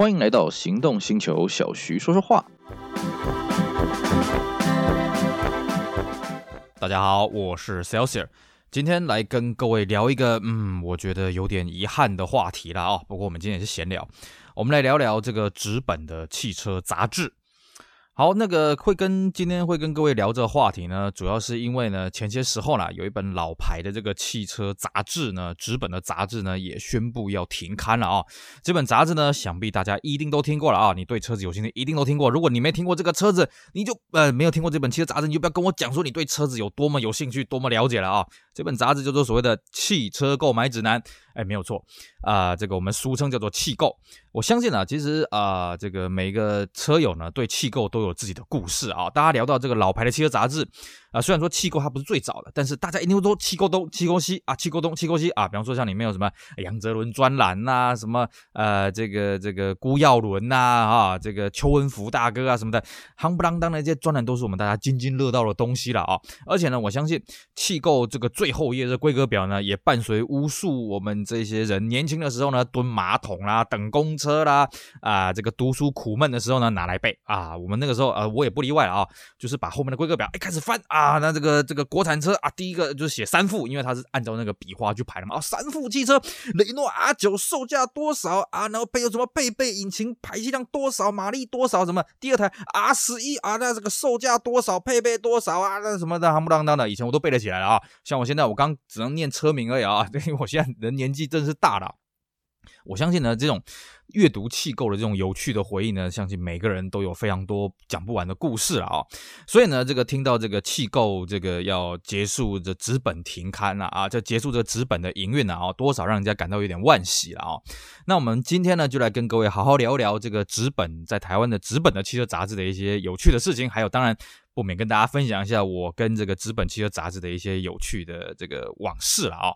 欢迎来到行动星球，小徐说说话。大家好，我是 Celsius，今天来跟各位聊一个，嗯，我觉得有点遗憾的话题了啊、不过我们今天也是闲聊，我们来聊聊这个纸本的汽车杂志。好，那个会跟今天会跟各位聊这个话题呢，主要是因为呢，前些时候呢，有一本老牌的这个汽车杂志呢，纸本的杂志呢，也宣布要停刊了啊。这本杂志呢，想必大家一定都听过了啊。你对车子有兴趣，一定都听过。如果你没听过这个车子，你就呃没有听过这本汽车杂志，你就不要跟我讲说你对车子有多么有兴趣，多么了解了啊。这本杂志叫做所谓的《汽车购买指南》。哎，没有错啊，这个我们俗称叫做汽购。我相信啊，其实啊，这个每一个车友呢，对汽购都有自己的故事啊。大家聊到这个老牌的汽车杂志。啊，虽然说气购它不是最早的，但是大家一定会说汽购东、气购西啊，气购东、气购西啊。比方说像里面有什么杨泽伦专栏呐，什么呃这个这个辜耀伦呐啊，这个邱文福大哥啊什么的，夯不啷当的这些专栏都是我们大家津津乐道的东西了啊。而且呢，我相信气购这个最后一页的规格表呢，也伴随无数我们这些人年轻的时候呢，蹲马桶啦、等公车啦啊，这个读书苦闷的时候呢，拿来背啊。我们那个时候呃，我也不例外了啊，就是把后面的规格表一开始翻啊。啊，那这个这个国产车啊，第一个就是写三副，因为它是按照那个笔画去排的嘛。啊，三副汽车，雷诺 R 九售价多少啊？然后配有什么配备引擎，排气量多少，马力多少？什么？第二台 R 十一啊，那这个售价多少，配备多少啊？那什么的，夯不啷当的，以前我都背得起来了啊。像我现在，我刚只能念车名而已啊，因为我现在人年纪真是大了。我相信呢，这种阅读汽购的这种有趣的回忆呢，相信每个人都有非常多讲不完的故事了啊。所以呢，这个听到这个汽购这个要结束这纸本停刊了啊，就结束这纸本的营运了啊，多少让人家感到有点惋惜了啊。那我们今天呢，就来跟各位好好聊一聊这个纸本在台湾的纸本的汽车杂志的一些有趣的事情，还有当然不免跟大家分享一下我跟这个纸本汽车杂志的一些有趣的这个往事了啊。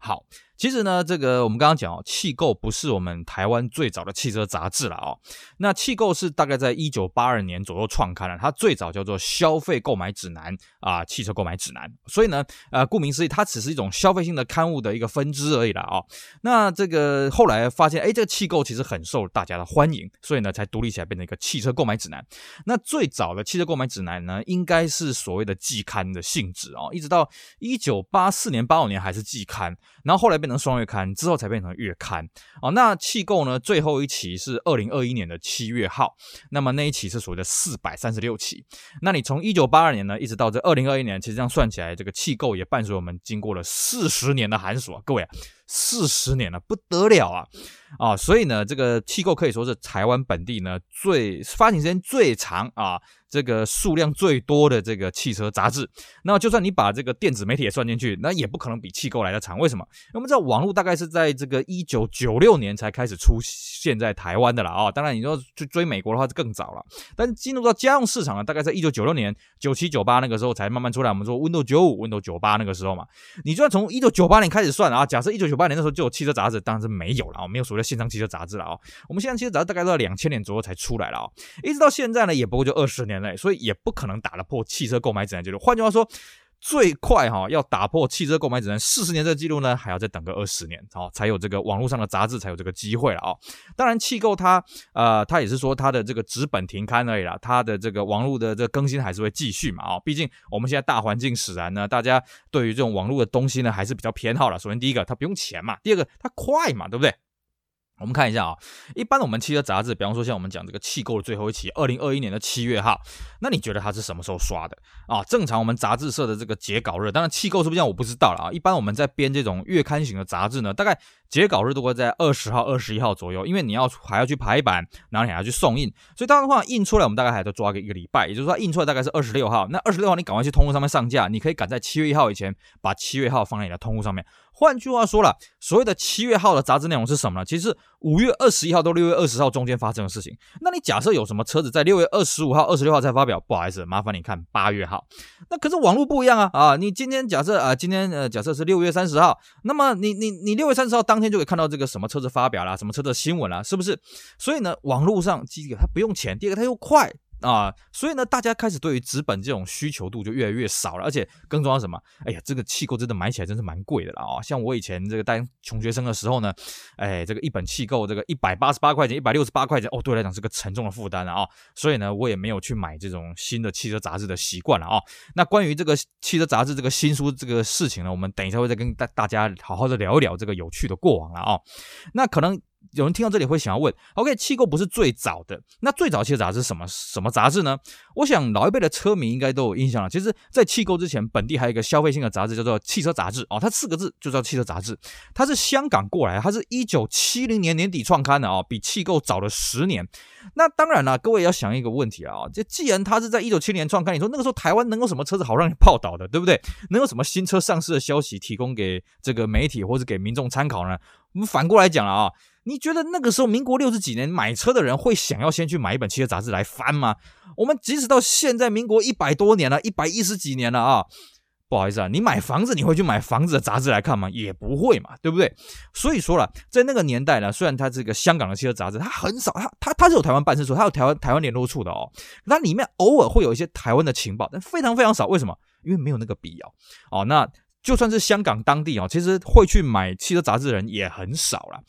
好。其实呢，这个我们刚刚讲哦，汽购不是我们台湾最早的汽车杂志了哦。那汽购是大概在一九八二年左右创刊了，它最早叫做消费购买指南啊，汽车购买指南。所以呢，呃，顾名思义，它只是一种消费性的刊物的一个分支而已了哦。那这个后来发现，哎，这个汽购其实很受大家的欢迎，所以呢，才独立起来变成一个汽车购买指南。那最早的汽车购买指南呢，应该是所谓的季刊的性质哦，一直到一九八四年、八五年还是季刊，然后后来变成双月刊之后才变成月刊哦。那气购呢，最后一期是二零二一年的七月号，那么那一期是所谓的四百三十六期。那你从一九八二年呢，一直到这二零二一年，其实这样算起来，这个气购也伴随我们经过了四十年的寒暑啊，各位，四十年了，不得了啊啊！所以呢，这个汽购可以说是台湾本地呢最发行时间最长啊。这个数量最多的这个汽车杂志，那就算你把这个电子媒体也算进去，那也不可能比汽购来的长。为什么？因为我们知道网络大概是在这个一九九六年才开始出现在台湾的了啊。当然，你说去追美国的话是更早了，但进入到家用市场呢，大概在一九九六年、九七、九八那个时候才慢慢出来。我们说 Windows 九五、Windows 九八那个时候嘛，你就算从一九九八年开始算啊，假设一九九八年的时候就有汽车杂志，当然是没有了啊，没有所谓的线上汽车杂志了啊。我们现在汽车杂志大概到两千年左右才出来了啊，一直到现在呢，也不过就二十年内。所以也不可能打得破汽车购买指南记录。换句话说，最快哈要打破汽车购买只能四十年这个记录呢，还要再等个二十年，哦，才有这个网络上的杂志才有这个机会了啊。当然，汽购它呃，它也是说它的这个纸本停刊而已啦，它的这个网络的这个更新还是会继续嘛啊。毕竟我们现在大环境使然呢，大家对于这种网络的东西呢，还是比较偏好了。首先第一个，它不用钱嘛；第二个，它快嘛，对不对？我们看一下啊，一般我们汽车杂志，比方说像我们讲这个汽购的最后一期，二零二一年的七月号，那你觉得它是什么时候刷的啊？正常我们杂志社的这个截稿日，当然汽购是不是这样我不知道了啊。一般我们在编这种月刊型的杂志呢，大概截稿日都会在二十号、二十一号左右，因为你要还要去排版，然后你还要去送印，所以当然的话印出来我们大概还得抓个一个礼拜，也就是说印出来大概是二十六号，那二十六号你赶快去通路上面上架，你可以赶在七月一号以前把七月号放在你的通路上面。换句话说了，所谓的七月号的杂志内容是什么呢？其实是五月二十一号到六月二十号中间发生的事情。那你假设有什么车子在六月二十五号、二十六号才发表，不好意思，麻烦你看八月号。那可是网络不一样啊啊！你今天假设啊，今天呃假设是六月三十号，那么你你你六月三十号当天就可以看到这个什么车子发表啦，什么车子新闻啦，是不是？所以呢，网络上第一个它不用钱，第二个它又快。啊，所以呢，大家开始对于纸本这种需求度就越来越少了，而且更重要什么？哎呀，这个气构真的买起来真是蛮贵的了啊！像我以前这个当穷学生的时候呢，哎，这个一本气构这个一百八十八块钱，一百六十八块钱，哦，对我来讲是个沉重的负担了啊！所以呢，我也没有去买这种新的汽车杂志的习惯了啊。那关于这个汽车杂志这个新书这个事情呢，我们等一下会再跟大大家好好的聊一聊这个有趣的过往了啊。那可能。有人听到这里会想要问：OK，气构不是最早的，那最早汽车杂志是什么什么杂志呢？我想老一辈的车迷应该都有印象了。其实，在气构之前，本地还有一个消费性的杂志叫做《汽车杂志》哦，它四个字就叫《汽车杂志》，它是香港过来，它是一九七零年年底创刊的啊，比气构早了十年。那当然了，各位要想一个问题啊，这既然它是在一九七零年创刊，你说那个时候台湾能有什么车子好让你报道的，对不对？能有什么新车上市的消息提供给这个媒体或者给民众参考呢？我们反过来讲了啊。你觉得那个时候民国六十几年买车的人会想要先去买一本汽车杂志来翻吗？我们即使到现在民国一百多年了，一百一十几年了啊，不好意思啊，你买房子你会去买房子的杂志来看吗？也不会嘛，对不对？所以说了，在那个年代呢，虽然它这个香港的汽车杂志它很少，它它它是有台湾办事处，它有台湾台湾联络处的哦，那里面偶尔会有一些台湾的情报，但非常非常少。为什么？因为没有那个必要哦。那。就算是香港当地哦，其实会去买汽车杂志的人也很少了。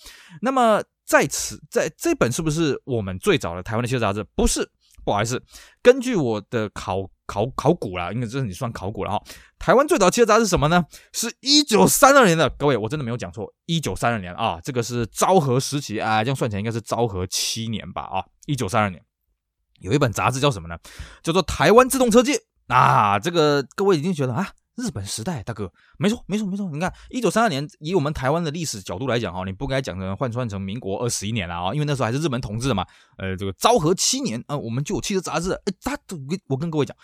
那么在此，在这本是不是我们最早的台湾的汽车杂志？不是，不好意思，根据我的考考考古啦，因为这是你算考古了哈。台湾最早汽车杂志是什么呢？是一九三二年的。各位，我真的没有讲错，一九三二年啊，这个是昭和时期啊，这样算起来应该是昭和七年吧啊，一九三二年有一本杂志叫什么呢？叫做《台湾自动车界》啊，这个各位已经觉得啊。日本时代，大哥，没错，没错，没错。你看，一九三二年，以我们台湾的历史角度来讲，哈，你不该讲成换算成民国二十一年了啊，因为那时候还是日本统治的嘛。呃，这个昭和七年啊，我们就有汽车杂志。哎，他，我跟各位讲，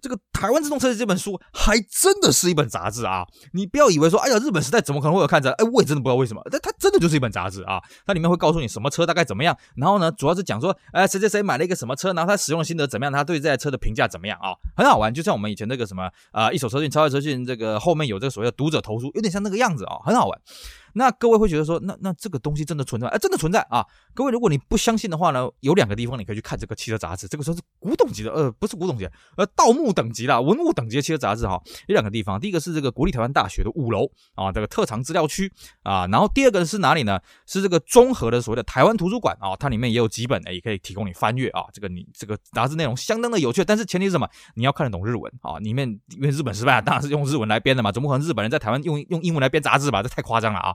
这个《台湾自动车》这本书还真的是一本杂志啊！你不要以为说，哎呀，日本时代怎么可能会有看着？哎，我也真的不知道为什么。但它真的就是一本杂志啊！它里面会告诉你什么车大概怎么样，然后呢，主要是讲说，哎，谁谁谁买了一个什么车，然后他使用心得怎么样，他对这台车的评价怎么样啊？很好玩，就像我们以前那个什么啊，一手车讯、超车信，这个后面有这个所谓的读者投诉，有点像那个样子啊，很好玩。那各位会觉得说，那那这个东西真的存在？哎，真的存在啊！各位，如果你不相信的话呢，有两个地方你可以去看这个汽车杂志。这个说是古董级的，呃，不是古董级，呃，盗墓等级啦文物等级的汽车杂志哈。有两个地方，第一个是这个国立台湾大学的五楼啊，这个特长资料区啊。然后第二个是哪里呢？是这个综合的所谓的台湾图书馆啊，它里面也有几本，哎，也可以提供你翻阅啊。这个你这个杂志内容相当的有趣，但是前提是什么？你要看得懂日文啊。里面因为日本时代当然是用日文来编的嘛，怎么可能日本人在台湾用用英文来编杂志吧？这太夸张了啊！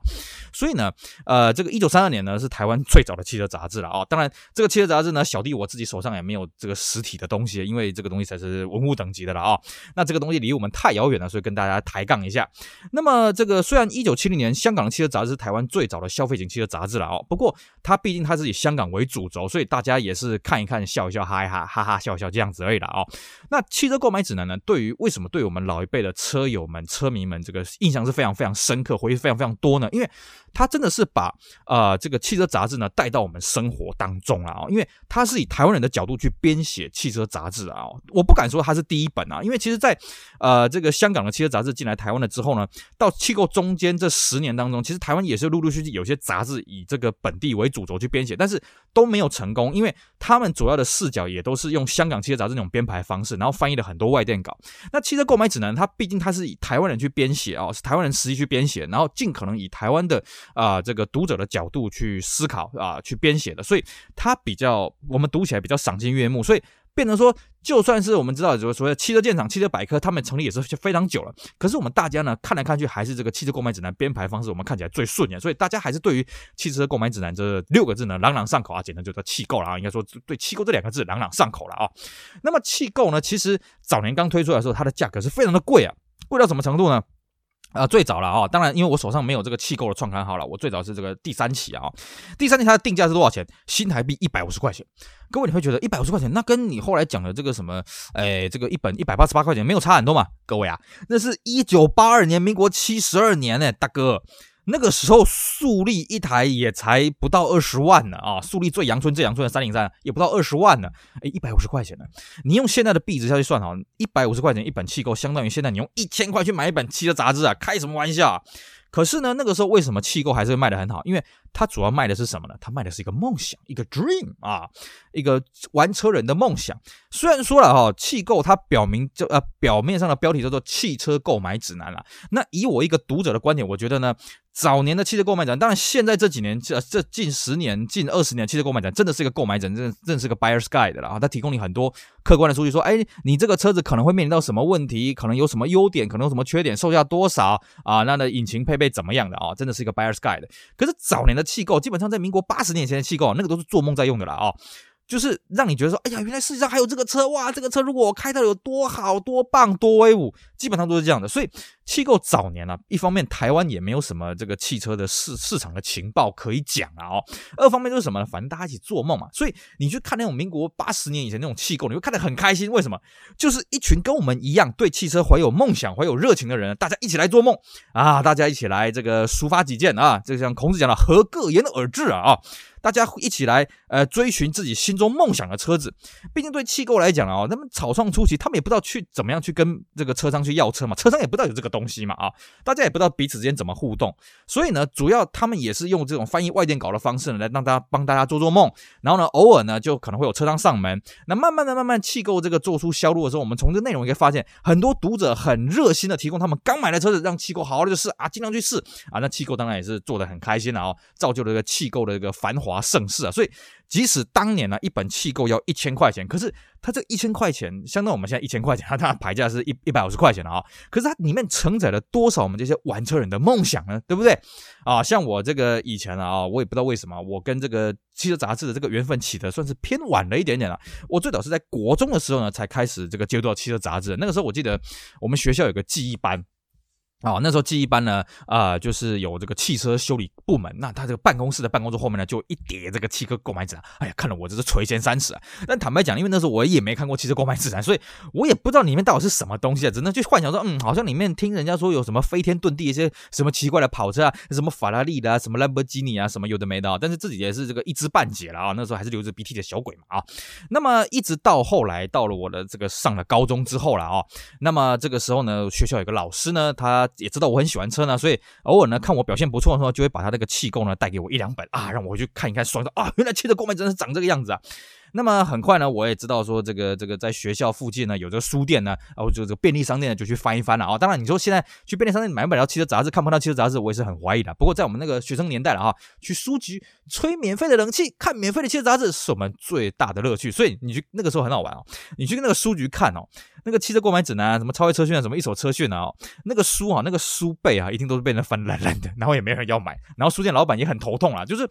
所以呢。呃，这个一九三二年呢是台湾最早的汽车杂志了啊、哦。当然，这个汽车杂志呢，小弟我自己手上也没有这个实体的东西，因为这个东西才是文物等级的了啊、哦。那这个东西离我们太遥远了，所以跟大家抬杠一下。那么，这个虽然一九七零年香港的汽车杂志是台湾最早的消费型汽车杂志了哦，不过它毕竟它是以香港为主轴，所以大家也是看一看，笑一笑，哈一哈，哈哈笑一笑这样子而已了、哦。那汽车购买指南呢，对于为什么对我们老一辈的车友们、车迷们这个印象是非常非常深刻，回忆非常非常多呢？因因为它真的是把呃这个汽车杂志呢带到我们生活当中了啊，因为它是以台湾人的角度去编写汽车杂志啊，我不敢说它是第一本啊，因为其实在呃这个香港的汽车杂志进来台湾了之后呢，到气构中间这十年当中，其实台湾也是陆陆续续有些杂志以这个本地为主轴去编写，但是都没有成功，因为他们主要的视角也都是用香港汽车杂志那种编排方式，然后翻译了很多外电稿。那汽车购买指南它毕竟它是以台湾人去编写啊，是台湾人实际去编写，然后尽可能以台台湾的。啊、这个读者的角度去思考啊、去编写的，所以它比较我们读起来比较赏心悦目，所以变成说，就算是我们知道，就是所谓汽车鉴赏、汽车百科，他们成立也是非常久了，可是我们大家呢看来看去，还是这个汽车购买指南编排方式，我们看起来最顺眼，所以大家还是对于汽车购买指南这六个字呢朗朗上口啊，简称就叫气构了啊，应该说对气构这两个字朗朗上口了啊。那么气购呢，其实早年刚推出来的时候，它的价格是非常的贵啊，贵到什么程度呢？啊、最早了啊、当然，因为我手上没有这个气购的创刊号了，我最早是这个第三期啊、第三期它的定价是多少钱？新台币一百五十块钱。各位你会觉得一百五十块钱，那跟你后来讲的这个什么，哎，这个一本一百八十八块钱没有差很多嘛？各位啊，那是一九八二年，民国七十二年呢，大哥。那个时候速力一台也才不到二十万呢啊！速力最阳春最阳春的三零三也不到二十万呢，哎，一百五十块钱呢。你用现在的币值下去算好，一百五十块钱一本气构，相当于现在你用一千块去买一本汽车杂志啊，开什么玩笑啊？可是呢，那个时候为什么气购还是卖的很好？因为它主要卖的是什么呢？它卖的是一个梦想，一个 dream 啊，一个玩车人的梦想。虽然说了哈，汽购它表明就呃表面上的标题叫做汽车购买指南了。那以我一个读者的观点，我觉得呢。早年的汽车购买展，当然现在这几年，这这近十年、近二十年，汽车购买展真的是一个购买展，真的真的是个 buyer's guide 的了啊！它提供你很多客观的数据，说，哎，你这个车子可能会面临到什么问题，可能有什么优点，可能有什么缺点，售价多少啊？那的引擎配备怎么样的啊？真的是一个 buyer's guide。可是早年的的气构，基本上在民国八十年前的气构，那个都是做梦在用的了啊！就是让你觉得说，哎呀，原来世界上还有这个车哇！这个车如果我开到有多好、多棒、多威武，基本上都是这样的。所以气购早年啊，一方面台湾也没有什么这个汽车的市市场的情报可以讲啊哦。二方面就是什么呢？反正大家一起做梦嘛。所以你去看那种民国八十年以前那种气购，你会看得很开心。为什么？就是一群跟我们一样对汽车怀有梦想、怀有热情的人，大家一起来做梦啊！大家一起来这个抒发己见啊！就像孔子讲的“合各言而至”啊啊！大家一起来，呃，追寻自己心中梦想的车子。毕竟对气购来讲啊，他们草创初期，他们也不知道去怎么样去跟这个车商去要车嘛，车商也不知道有这个东东西嘛，啊，大家也不知道彼此之间怎么互动。所以呢，主要他们也是用这种翻译外电稿的方式呢，来让大家帮大家做做梦。然后呢，偶尔呢，就可能会有车商上门。那慢慢的、慢慢气购这个做出销路的时候，我们从这内容也可以发现，很多读者很热心的提供他们刚买的车子，让气购好好的试啊，尽量去试啊。那气购当然也是做得很开心的啊，造就了这个气购的这个繁华盛世啊。所以。即使当年呢，一本气购要一千块钱，可是它这一千块钱相当于我们现在一千块钱，它它牌价是一一百五十块钱了啊。可是它里面承载了多少我们这些玩车人的梦想呢？对不对啊？像我这个以前啊，我也不知道为什么，我跟这个汽车杂志的这个缘分起的算是偏晚了一点点了。我最早是在国中的时候呢，才开始这个接触到汽车杂志。那个时候我记得我们学校有个记忆班。啊、哦，那时候记忆班呢，啊、就是有这个汽车修理部门，那他这个办公室的办公桌后面呢，就一叠这个汽车购买指南。哎呀，看了我真是垂涎三尺啊！但坦白讲，因为那时候我也没看过汽车购买指南，所以我也不知道里面到底是什么东西啊，只能去幻想说，嗯，好像里面听人家说有什么飞天遁地一些什么奇怪的跑车啊，什么法拉利的啊，什么兰博基尼啊，什么有的没的啊，但是自己也是这个一知半解了啊。那时候还是流着鼻涕的小鬼嘛啊。那么一直到后来到了我的这个上了高中之后了啊，那么这个时候呢，学校有个老师呢，他也知道我很喜欢。车呢，所以偶尔呢，看我表现不错的时候，就会把他那个气功呢带给我一两本啊，让我去看一看，爽的啊，原来汽车购买真的是长这个样子啊。那么很快呢，我也知道说这个这个在学校附近呢有这个书店呢，然后就这个便利商店呢就去翻一翻了啊。当然你说现在去便利商店买不买到汽车杂志，看不到汽车杂志，我也是很怀疑的。不过在我们那个学生年代了哈，去书局吹免费的冷气，看免费的汽车杂志是我们最大的乐趣。所以你去那个时候很好玩哦，你去跟那个书局看哦，那个汽车购买指南啊，什么超越车讯啊，什么一手车讯啊，那个书啊，那个书背啊，一定都是被人翻烂烂的，然后也没人要买，然后书店老板也很头痛啊。就是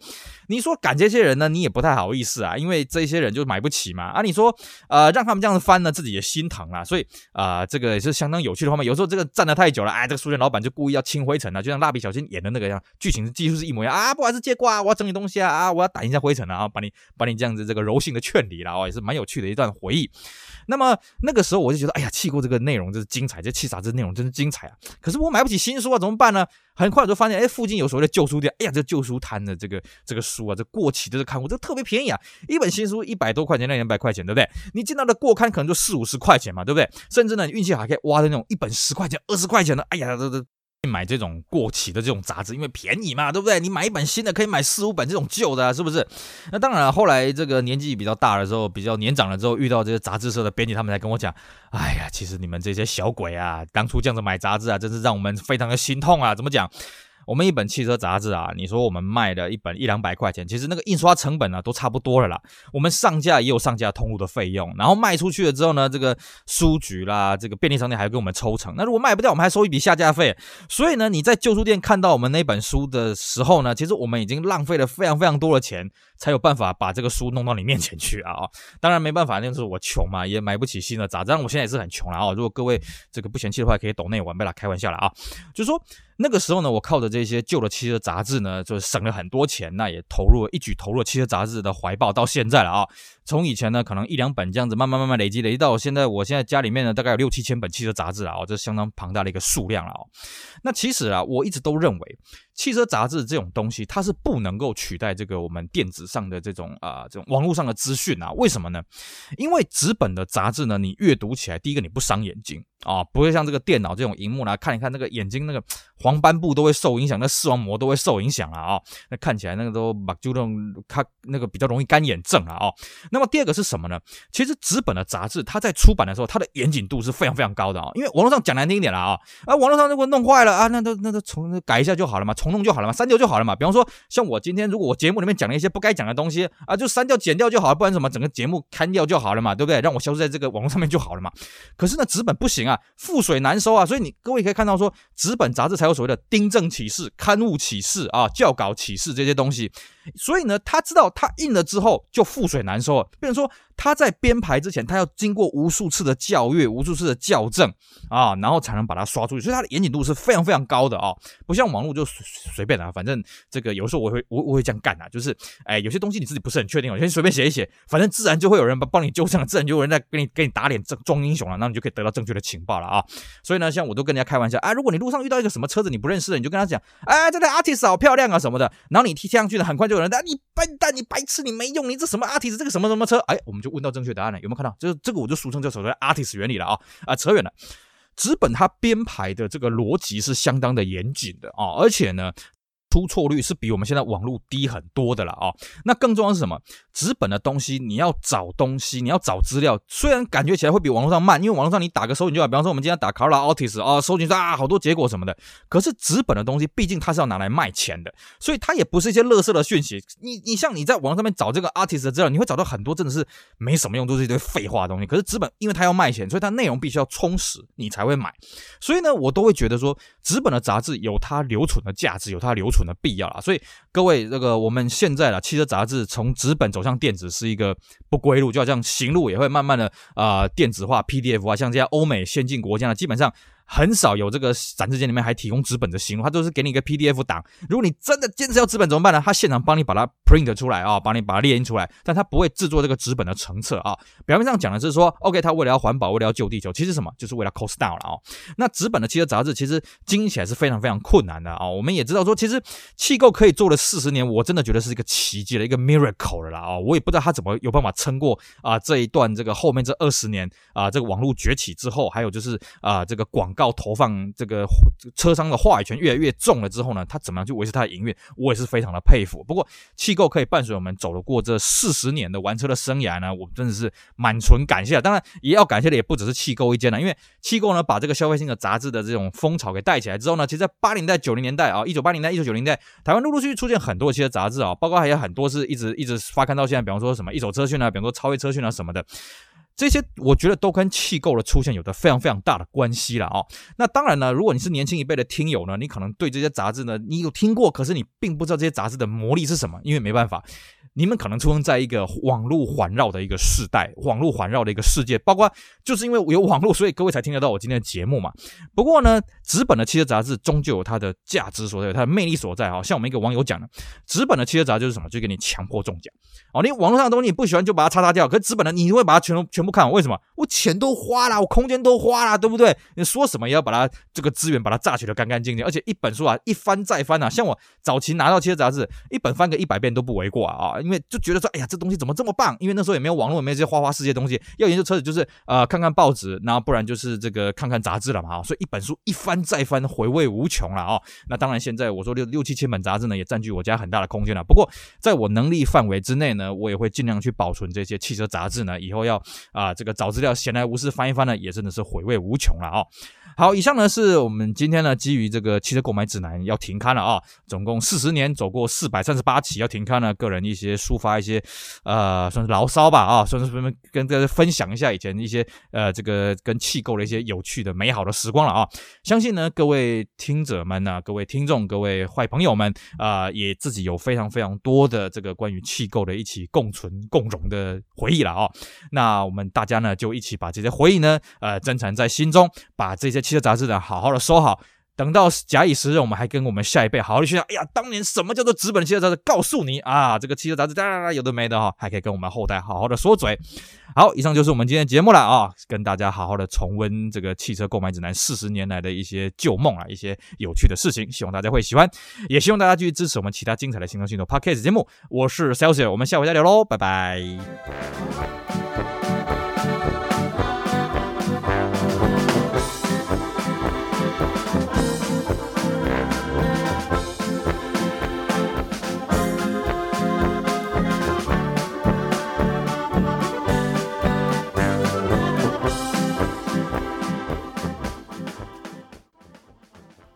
你说赶这些人呢，你也不太好意思啊，因为这些人就买不起嘛。啊，你说，呃，让他们这样子翻呢，自己也心疼啊，所以啊、这个也是相当有趣的画面。有时候这个站得太久了，哎，这个书店老板就故意要清灰尘啊，就像蜡笔小新演的那个样，剧情技术是一模一样啊。不管是借挂，我要整理东西啊，啊，我要撣一下灰尘啊，把你把你这样子这个柔性的劝离了啊，也是蛮有趣的一段回忆。那么那个时候我就觉得，哎呀，气过这个内容真是精彩，这气啥这内容真是精彩啊。可是我买不起新书啊，怎么办呢？很快就发现，哎，附近有所谓的旧书店，哎呀，这旧书摊的这个这个书啊，这过期的这刊物，这特别便宜啊，一本新书一百多块钱，那两百块钱，对不对？你见到的过刊可能就四五十块钱嘛，对不对？甚至呢，你运气还可以挖的那种一本十块钱、二十块钱的，哎呀，这这。买这种过期的这种杂志，因为便宜嘛，对不对？你买一本新的可以买四五本这种旧的，是不是？那当然了，后来这个年纪比较大了之后，比较年长了之后，遇到这些杂志社的编辑，他们才跟我讲：“哎呀，其实你们这些小鬼啊，当初这样子买杂志啊，真是让我们非常的心痛啊！怎么讲？”我们一本汽车杂志啊，你说我们卖的一本一两百块钱，其实那个印刷成本呢、啊、都差不多了啦。我们上架也有上架通路的费用，然后卖出去了之后呢，这个书局啦，这个便利商店还要给我们抽成。那如果卖不掉，我们还收一笔下架费。所以呢，你在旧书店看到我们那本书的时候呢，其实我们已经浪费了非常非常多的钱，才有办法把这个书弄到你面前去啊。当然没办法，那时候我穷嘛，也买不起新的杂志。但我现在也是很穷了啊。如果各位这个不嫌弃的话，可以抖内玩，不要开玩笑了啊。就说。那个时候呢，我靠着这些旧的汽车杂志呢，就省了很多钱，那也投入了一举投入汽车杂志的怀抱，到现在了啊。从以前呢，可能一两本这样子，慢慢慢慢累积，累积到现在，我现在家里面呢，大概有六七千本汽车杂志啊，这是相当庞大的一个数量了哦。那其实啊，我一直都认为，汽车杂志这种东西，它是不能够取代这个我们电子上的这种啊，这种网络上的资讯啊。为什么呢？因为纸本的杂志呢，你阅读起来，第一个你不伤眼睛，啊，不会像这个电脑这种荧幕呢，看一看那个眼睛那个黄斑部都会受影响，那视网膜都会受影响了啊，那看起来那个都把就那种看那个比较容易干眼症了啊。那么第二个是什么呢？其实纸本的杂志它在出版的时候，它的严谨度是非常非常高的啊，因为网络上讲难听一点了啊，啊网络上如果弄坏了啊，那都那都重改一下就好了嘛，重弄就好了嘛，删掉就好了嘛。比方说像我今天如果我节目里面讲了一些不该讲的东西啊，就删掉剪掉就好了，不然什么整个节目砍掉就好了嘛，对不对？让我消失在这个网络上面就好了嘛。可是呢，纸本不行，啊覆水难收啊，所以你各位可以看到说，纸本杂志才有所谓的订正启事、刊物启事啊、校稿启事这些东西。所以呢，他知道他印了之后就覆水难收了，变成说。他在编排之前，他要经过无数次的校阅、无数次的校正啊，然后才能把它刷出去，所以它的严谨度是非常非常高的啊，不像网络就随随便啊，反正这个有时候我会我我会这样干啊，就是哎，有些东西你自己不是很确定，我先随便写一写，反正自然就会有人帮帮你纠正了，自然就有人在给你给你打脸装英雄了，那你就可以得到正确的情报了啊。所以呢，像我都跟人家开玩笑啊，如果你路上遇到一个什么车子你不认识的，你就跟他讲，哎，这台 Artis 好漂亮啊什么的，然后你贴上去呢，很快就人，你笨蛋，你白痴，你没用，你这什么 artist，这个什么什么车，哎，我们就问到正确答案了，有没有看到？就是这个，我就俗称叫所谓的 artist 原理了啊啊，扯远了。纸本它编排的这个逻辑是相当的严谨的啊，而且呢。出错率是比我们现在网络低很多的了啊、那更重要是什么？纸本的东西你要找东西，你要找资料，虽然感觉起来会比网络上慢，因为网络上你打个搜寻就好，比方说我们今天打 Carla Altis 啊，搜寻说啊好多结果什么的。可是纸本的东西毕竟它是要拿来卖钱的，所以它也不是一些垃圾的讯息。你你像你在网上面找这个 Altis 的资料，你会找到很多真的是没什么用，都是一堆废话的东西。可是纸本因为它要卖钱，所以它内容必须要充实，你才会买。所以呢，我都会觉得说纸本的杂志有它留存的价值，有它留存的必要啊。所以。各位，这个我们现在啊汽车杂志从纸本走向电子是一个不归路，就好像行路也会慢慢的啊、电子化 PDF 啊，像这些欧美先进国家呢，基本上。很少有这个展示间里面还提供纸本的形式，它都是给你一个 PDF 档。如果你真的坚持要纸本怎么办呢？他现场帮你把它 print 出来啊，帮你把它列印出来，但他不会制作这个纸本的成册啊。表面上讲的是说，OK，他为了要环保，为了要救地球，其实什么？就是为了 cost down 了啊。那纸本的汽车杂志其实经营起来是非常非常困难的啊。我们也知道说，其实气构可以做了四十年，我真的觉得是一个奇迹的一个 miracle 了啦啊。我也不知道他怎么有办法撑过啊这一段这个后面这二十年啊这个网络崛起之后，还有就是啊这个广告投放。这个车商的话语权越来越重了之后呢，他怎么样去维持他的营运，我也是非常的佩服。不过气构可以伴随我们走了过这四十年的玩车的生涯呢，我真的是满存感谢。当然也要感谢的也不只是气构一间了，因为气构呢把这个消费性的杂志的这种风潮给带起来之后呢，其实在八零代、九零年代啊，一九八零代、一九九零代，台湾陆陆续续出现很多汽车杂志啊，包括还有很多是一直一直发刊到现在，比方说什么一手车讯啊，比方说超越车讯啊什么的。这些我觉得都跟气构的出现有着非常非常大的关系了啊。那当然呢，如果你是年轻一辈的听友呢，你可能对这些杂志呢，你有听过，可是你并不知道这些杂志的魔力是什么，因为没办法。你们可能出生在一个网络环绕的一个世代，网络环绕的一个世界，包括就是因为有网络，所以各位才听得到我今天的节目嘛。不过呢，纸本的汽车杂志终究有它的价值所在，它的魅力所在啊。像我们一个网友讲的，纸本的汽车杂志就是什么？就给你强迫中奖哦。你网络上的东西你不喜欢就把它擦擦掉，可是纸本的你会把它全都全部看完，为什么？我钱都花了，我空间都花了，对不对？你说什么也要把它这个资源把它榨取的干干净净，而且一本书啊一翻再翻啊，像我早期拿到汽车杂志，一本翻个一百遍都不为过啊啊，因为就觉得说，哎呀。这东西怎么这么棒？因为那时候也没有网络，也没有这些花花世界东西。要研究车子，就是呃看看报纸，然后不然就是这个看看杂志了嘛。所以一本书一翻再翻，回味无穷了啊。那当然，现在我说六六七千本杂志呢，也占据我家很大的空间了。不过在我能力范围之内呢，我也会尽量去保存这些汽车杂志呢。以后要啊、这个找资料闲来无事翻一翻呢，也真的是回味无穷了啊。好，以上呢是我们今天呢基于这个汽车购买指南要停刊了啊，总共四十年走过四百三十八期要停刊了，个人一些抒发一些。呃，算是牢骚吧，啊，算是跟跟大家分享一下以前一些呃，这个跟气构的一些有趣的、美好的时光了啊。相信呢，各位听者们呢、各位听众、各位坏朋友们啊、也自己有非常非常多的这个关于气构的一起共存共荣的回忆了啊。那我们大家呢，就一起把这些回忆呢，呃，珍藏在心中，把这些汽车杂志呢，好好的收好。等到假以时日，我们还跟我们下一辈好好的去讲。哎呀，当年什么叫做纸本汽车杂志？告诉你啊，这个汽车杂志，哒哒哒，有的没的哈，还可以跟我们后代好好的说嘴。好，以上就是我们今天的节目了啊，跟大家好好的重温这个汽车购买指南四十年来的一些旧梦啊，一些有趣的事情，希望大家会喜欢，也希望大家继续支持我们其他精彩的行动星球 Podcast 节目。我是 Celsius，我们下回再聊喽，拜拜。